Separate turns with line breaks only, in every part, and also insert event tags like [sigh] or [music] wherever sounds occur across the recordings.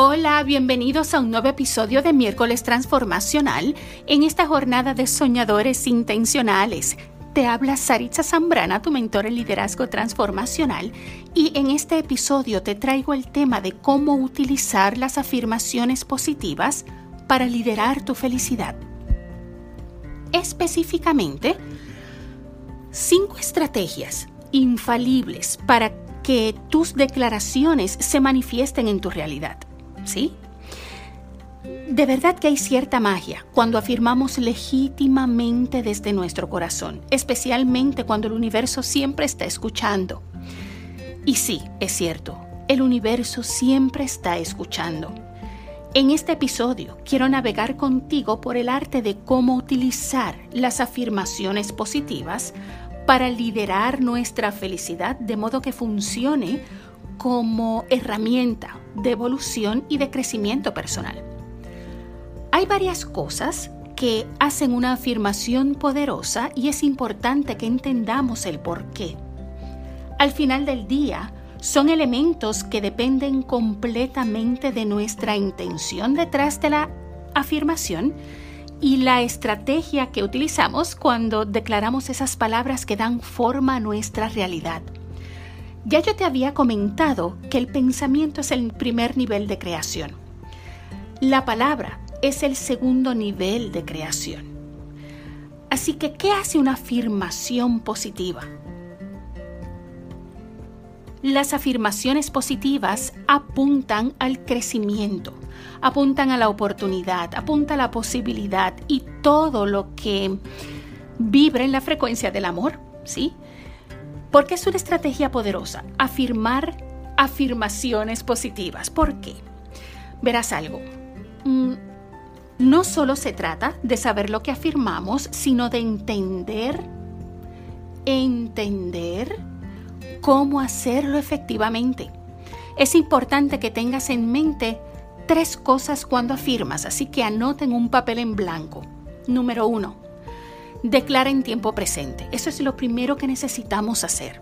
Hola, bienvenidos a un nuevo episodio de Miércoles Transformacional en esta jornada de soñadores intencionales. Te habla Saritza Zambrana, tu mentor en liderazgo transformacional, y en este episodio te traigo el tema de cómo utilizar las afirmaciones positivas para liderar tu felicidad. Específicamente, cinco estrategias infalibles para que tus declaraciones se manifiesten en tu realidad. ¿Sí? De verdad que hay cierta magia cuando afirmamos legítimamente desde nuestro corazón, especialmente cuando el universo siempre está escuchando. Y sí, es cierto, el universo siempre está escuchando. En este episodio quiero navegar contigo por el arte de cómo utilizar las afirmaciones positivas para liderar nuestra felicidad de modo que funcione como herramienta de evolución y de crecimiento personal. Hay varias cosas que hacen una afirmación poderosa y es importante que entendamos el por qué. Al final del día, son elementos que dependen completamente de nuestra intención detrás de la afirmación y la estrategia que utilizamos cuando declaramos esas palabras que dan forma a nuestra realidad. Ya yo te había comentado que el pensamiento es el primer nivel de creación. La palabra es el segundo nivel de creación. Así que, ¿qué hace una afirmación positiva? Las afirmaciones positivas apuntan al crecimiento, apuntan a la oportunidad, apuntan a la posibilidad y todo lo que vibra en la frecuencia del amor, ¿sí? Porque es una estrategia poderosa afirmar afirmaciones positivas. ¿Por qué? Verás algo. Mm, no solo se trata de saber lo que afirmamos, sino de entender, entender cómo hacerlo efectivamente. Es importante que tengas en mente tres cosas cuando afirmas, así que anoten un papel en blanco. Número uno, declara en tiempo presente. Eso es lo primero que necesitamos hacer.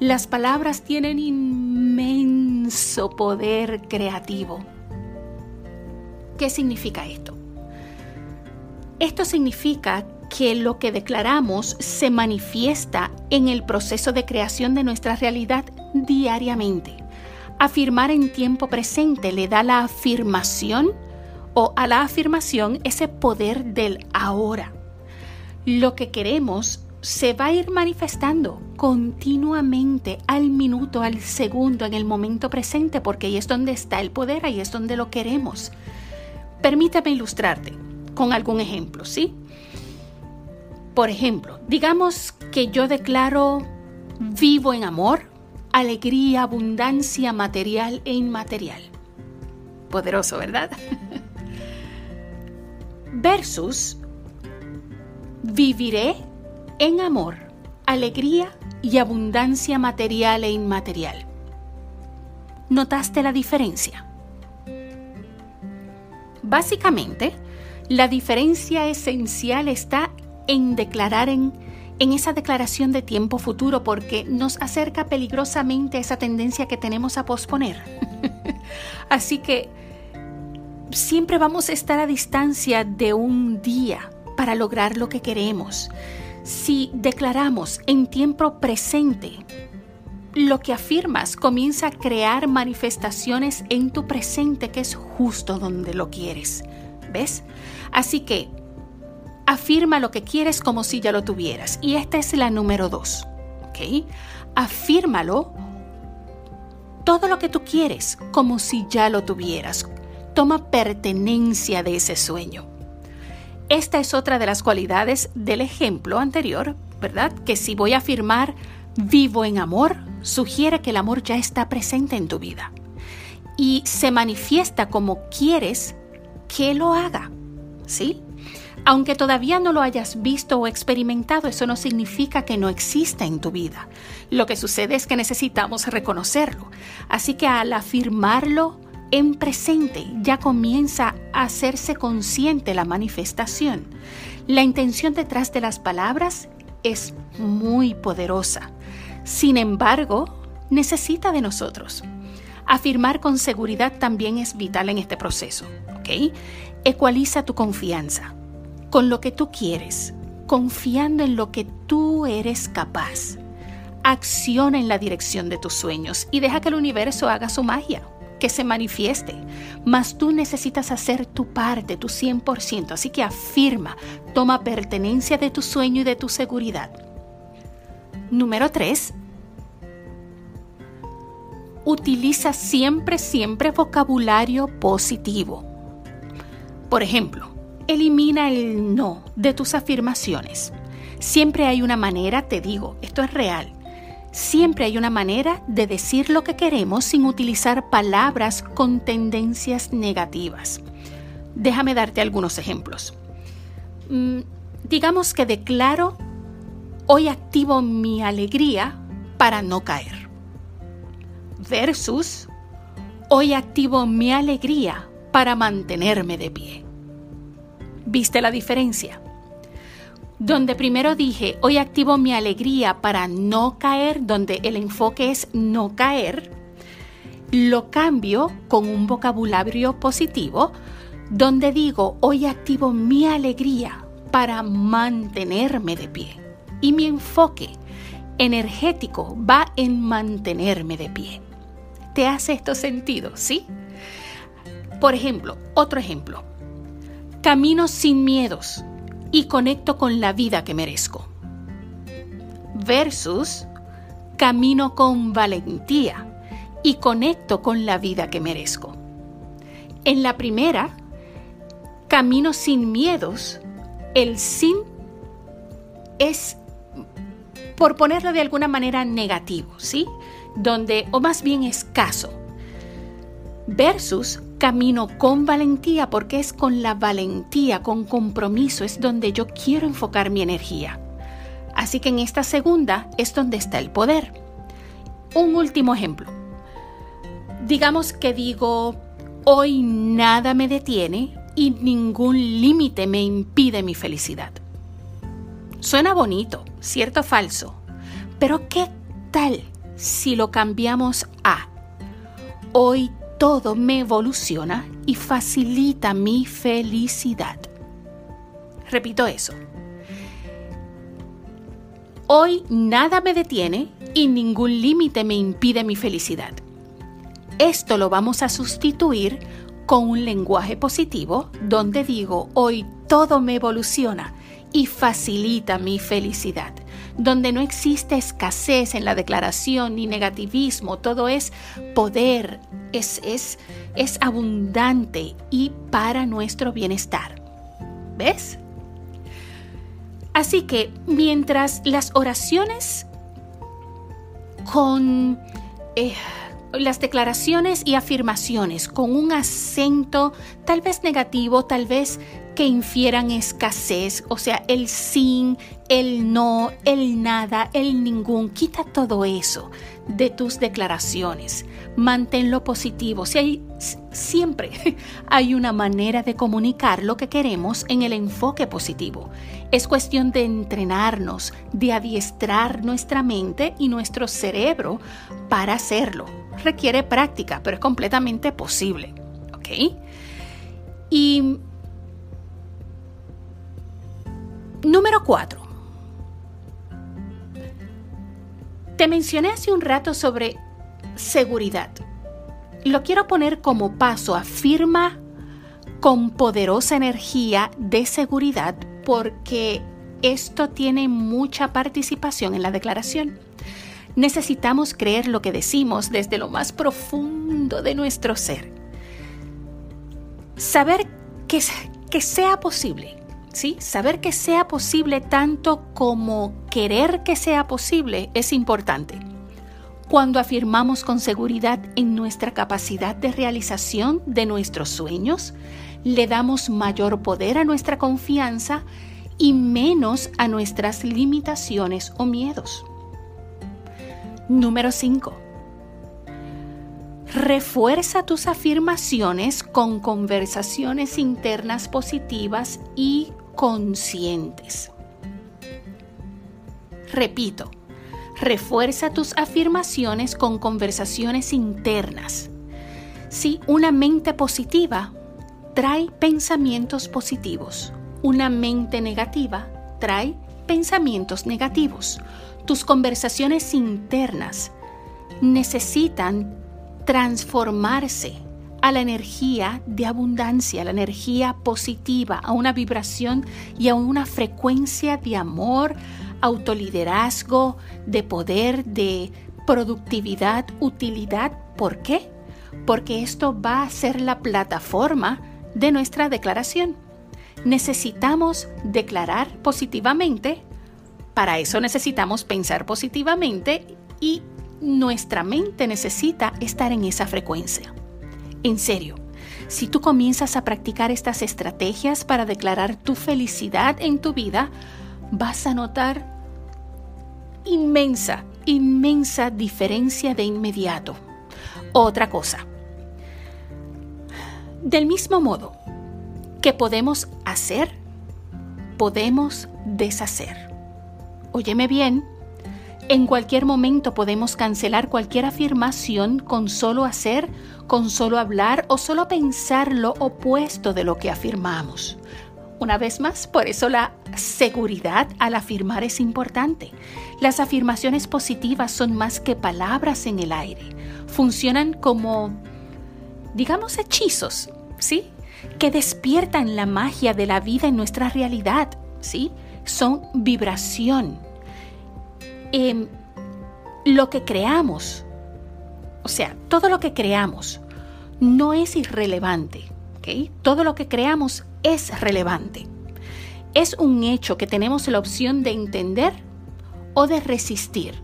Las palabras tienen inmenso poder creativo. ¿Qué significa esto? Esto significa que lo que declaramos se manifiesta en el proceso de creación de nuestra realidad diariamente. Afirmar en tiempo presente le da la afirmación o a la afirmación ese poder del ahora. Lo que queremos se va a ir manifestando continuamente al minuto, al segundo, en el momento presente, porque ahí es donde está el poder, ahí es donde lo queremos. Permítame ilustrarte con algún ejemplo, ¿sí? Por ejemplo, digamos que yo declaro vivo en amor, alegría, abundancia material e inmaterial. Poderoso, ¿verdad? [laughs] Versus viviré en amor, alegría y abundancia material e inmaterial. ¿Notaste la diferencia? Básicamente, la diferencia esencial está en declarar en, en esa declaración de tiempo futuro porque nos acerca peligrosamente a esa tendencia que tenemos a posponer. [laughs] Así que siempre vamos a estar a distancia de un día para lograr lo que queremos. Si declaramos en tiempo presente, lo que afirmas comienza a crear manifestaciones en tu presente que es justo donde lo quieres. ¿Ves? Así que afirma lo que quieres como si ya lo tuvieras. Y esta es la número dos. ¿Ok? Afírmalo todo lo que tú quieres como si ya lo tuvieras. Toma pertenencia de ese sueño. Esta es otra de las cualidades del ejemplo anterior, ¿verdad? Que si voy a afirmar vivo en amor, sugiere que el amor ya está presente en tu vida y se manifiesta como quieres que lo haga, ¿sí? Aunque todavía no lo hayas visto o experimentado, eso no significa que no exista en tu vida. Lo que sucede es que necesitamos reconocerlo. Así que al afirmarlo en presente ya comienza a hacerse consciente la manifestación. La intención detrás de las palabras es muy poderosa. Sin embargo, necesita de nosotros. Afirmar con seguridad también es vital en este proceso. ¿ok? Ecualiza tu confianza con lo que tú quieres, confiando en lo que tú eres capaz. Acciona en la dirección de tus sueños y deja que el universo haga su magia, que se manifieste. Mas tú necesitas hacer tu parte, tu 100%. Así que afirma, toma pertenencia de tu sueño y de tu seguridad. Número 3. Utiliza siempre, siempre vocabulario positivo. Por ejemplo, elimina el no de tus afirmaciones. Siempre hay una manera, te digo, esto es real. Siempre hay una manera de decir lo que queremos sin utilizar palabras con tendencias negativas. Déjame darte algunos ejemplos. Mm, digamos que declaro, hoy activo mi alegría para no caer. Versus, hoy activo mi alegría para mantenerme de pie. ¿Viste la diferencia? Donde primero dije, hoy activo mi alegría para no caer, donde el enfoque es no caer, lo cambio con un vocabulario positivo, donde digo, hoy activo mi alegría para mantenerme de pie. Y mi enfoque energético va en mantenerme de pie. ¿Te hace esto sentido? ¿Sí? Por ejemplo, otro ejemplo. Camino sin miedos y conecto con la vida que merezco. Versus camino con valentía y conecto con la vida que merezco. En la primera, camino sin miedos, el sin es, por ponerlo de alguna manera, negativo, ¿sí? Donde, o más bien escaso. Versus camino con valentía porque es con la valentía, con compromiso, es donde yo quiero enfocar mi energía. Así que en esta segunda es donde está el poder. Un último ejemplo. Digamos que digo, hoy nada me detiene y ningún límite me impide mi felicidad. Suena bonito, cierto o falso, pero ¿qué tal si lo cambiamos a hoy todo me evoluciona y facilita mi felicidad. Repito eso. Hoy nada me detiene y ningún límite me impide mi felicidad. Esto lo vamos a sustituir con un lenguaje positivo donde digo, hoy todo me evoluciona y facilita mi felicidad donde no existe escasez en la declaración ni negativismo, todo es poder, es, es, es abundante y para nuestro bienestar. ¿Ves? Así que mientras las oraciones con eh, las declaraciones y afirmaciones con un acento tal vez negativo, tal vez que infieran escasez, o sea, el sin, el no, el nada, el ningún. Quita todo eso de tus declaraciones. Manténlo positivo. Si hay, siempre [laughs] hay una manera de comunicar lo que queremos en el enfoque positivo. Es cuestión de entrenarnos, de adiestrar nuestra mente y nuestro cerebro para hacerlo. Requiere práctica, pero es completamente posible. ¿Ok? Y Número 4. Te mencioné hace un rato sobre seguridad. Lo quiero poner como paso, afirma con poderosa energía de seguridad porque esto tiene mucha participación en la declaración. Necesitamos creer lo que decimos desde lo más profundo de nuestro ser. Saber que, que sea posible, Saber que sea posible tanto como querer que sea posible es importante. Cuando afirmamos con seguridad en nuestra capacidad de realización de nuestros sueños, le damos mayor poder a nuestra confianza y menos a nuestras limitaciones o miedos. Número 5. Refuerza tus afirmaciones con conversaciones internas positivas y conscientes. Repito, refuerza tus afirmaciones con conversaciones internas Si una mente positiva trae pensamientos positivos, una mente negativa trae pensamientos negativos. Tus conversaciones internas necesitan transformarse a la energía de abundancia, a la energía positiva, a una vibración y a una frecuencia de amor, autoliderazgo, de poder, de productividad, utilidad. ¿Por qué? Porque esto va a ser la plataforma de nuestra declaración. Necesitamos declarar positivamente, para eso necesitamos pensar positivamente y nuestra mente necesita estar en esa frecuencia. En serio, si tú comienzas a practicar estas estrategias para declarar tu felicidad en tu vida, vas a notar inmensa, inmensa diferencia de inmediato. Otra cosa. Del mismo modo que podemos hacer, podemos deshacer. Óyeme bien, en cualquier momento podemos cancelar cualquier afirmación con solo hacer, con solo hablar o solo pensar lo opuesto de lo que afirmamos. Una vez más, por eso la seguridad al afirmar es importante. Las afirmaciones positivas son más que palabras en el aire. Funcionan como, digamos, hechizos, ¿sí? Que despiertan la magia de la vida en nuestra realidad, ¿sí? Son vibración Em, lo que creamos, o sea, todo lo que creamos no es irrelevante, ¿ok? Todo lo que creamos es relevante. Es un hecho que tenemos la opción de entender o de resistir.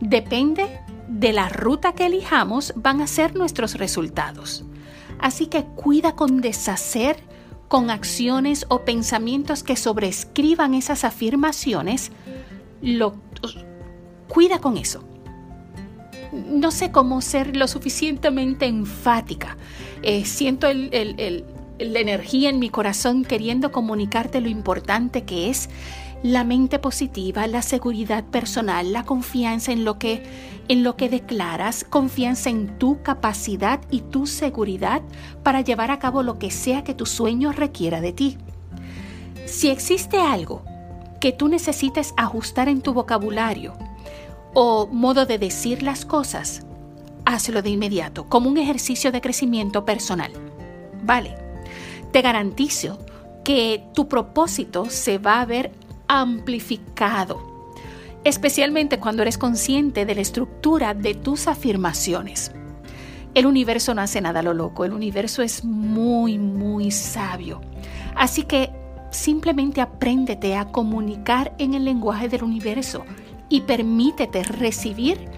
Depende de la ruta que elijamos van a ser nuestros resultados. Así que cuida con deshacer con acciones o pensamientos que sobrescriban esas afirmaciones lo, Cuida con eso. No sé cómo ser lo suficientemente enfática. Eh, siento la energía en mi corazón queriendo comunicarte lo importante que es la mente positiva, la seguridad personal, la confianza en lo que en lo que declaras, confianza en tu capacidad y tu seguridad para llevar a cabo lo que sea que tu sueño requiera de ti. Si existe algo que tú necesites ajustar en tu vocabulario, o modo de decir las cosas, hazlo de inmediato, como un ejercicio de crecimiento personal. Vale, te garantizo que tu propósito se va a ver amplificado, especialmente cuando eres consciente de la estructura de tus afirmaciones. El universo no hace nada a lo loco, el universo es muy, muy sabio. Así que simplemente apréndete a comunicar en el lenguaje del universo y permítete recibir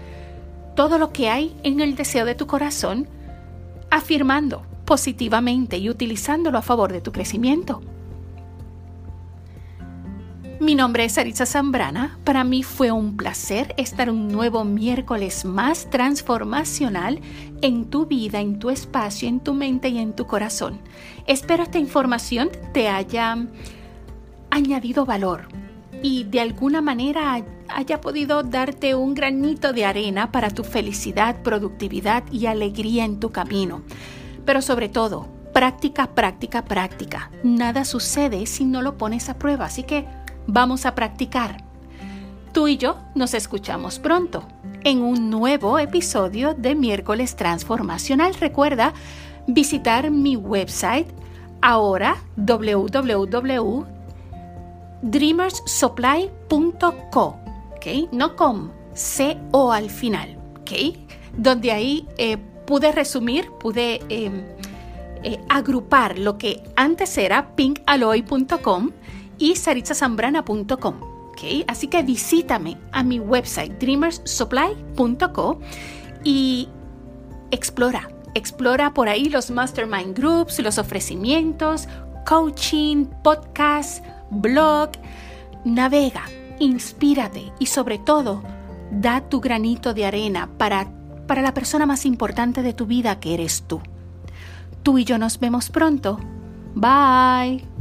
todo lo que hay en el deseo de tu corazón, afirmando positivamente y utilizándolo a favor de tu crecimiento. Mi nombre es Aritza Zambrana. Para mí fue un placer estar un nuevo miércoles más transformacional en tu vida, en tu espacio, en tu mente y en tu corazón. Espero esta información te haya añadido valor y de alguna manera haya podido darte un granito de arena para tu felicidad, productividad y alegría en tu camino. Pero sobre todo, práctica, práctica, práctica. Nada sucede si no lo pones a prueba, así que vamos a practicar. Tú y yo nos escuchamos pronto en un nuevo episodio de Miércoles Transformacional. Recuerda visitar mi website ahora www.dreamersupply.co no com, C-O al final, ¿ok? Donde ahí eh, pude resumir, pude em, eh, agrupar lo que antes era pinkaloy.com y saritzazambrana.com. ¿okay? Así que visítame a mi website dreamersupply.co y explora, explora por ahí los mastermind groups, los ofrecimientos, coaching, podcast, blog, navega inspírate y sobre todo, da tu granito de arena para, para la persona más importante de tu vida que eres tú. Tú y yo nos vemos pronto. Bye.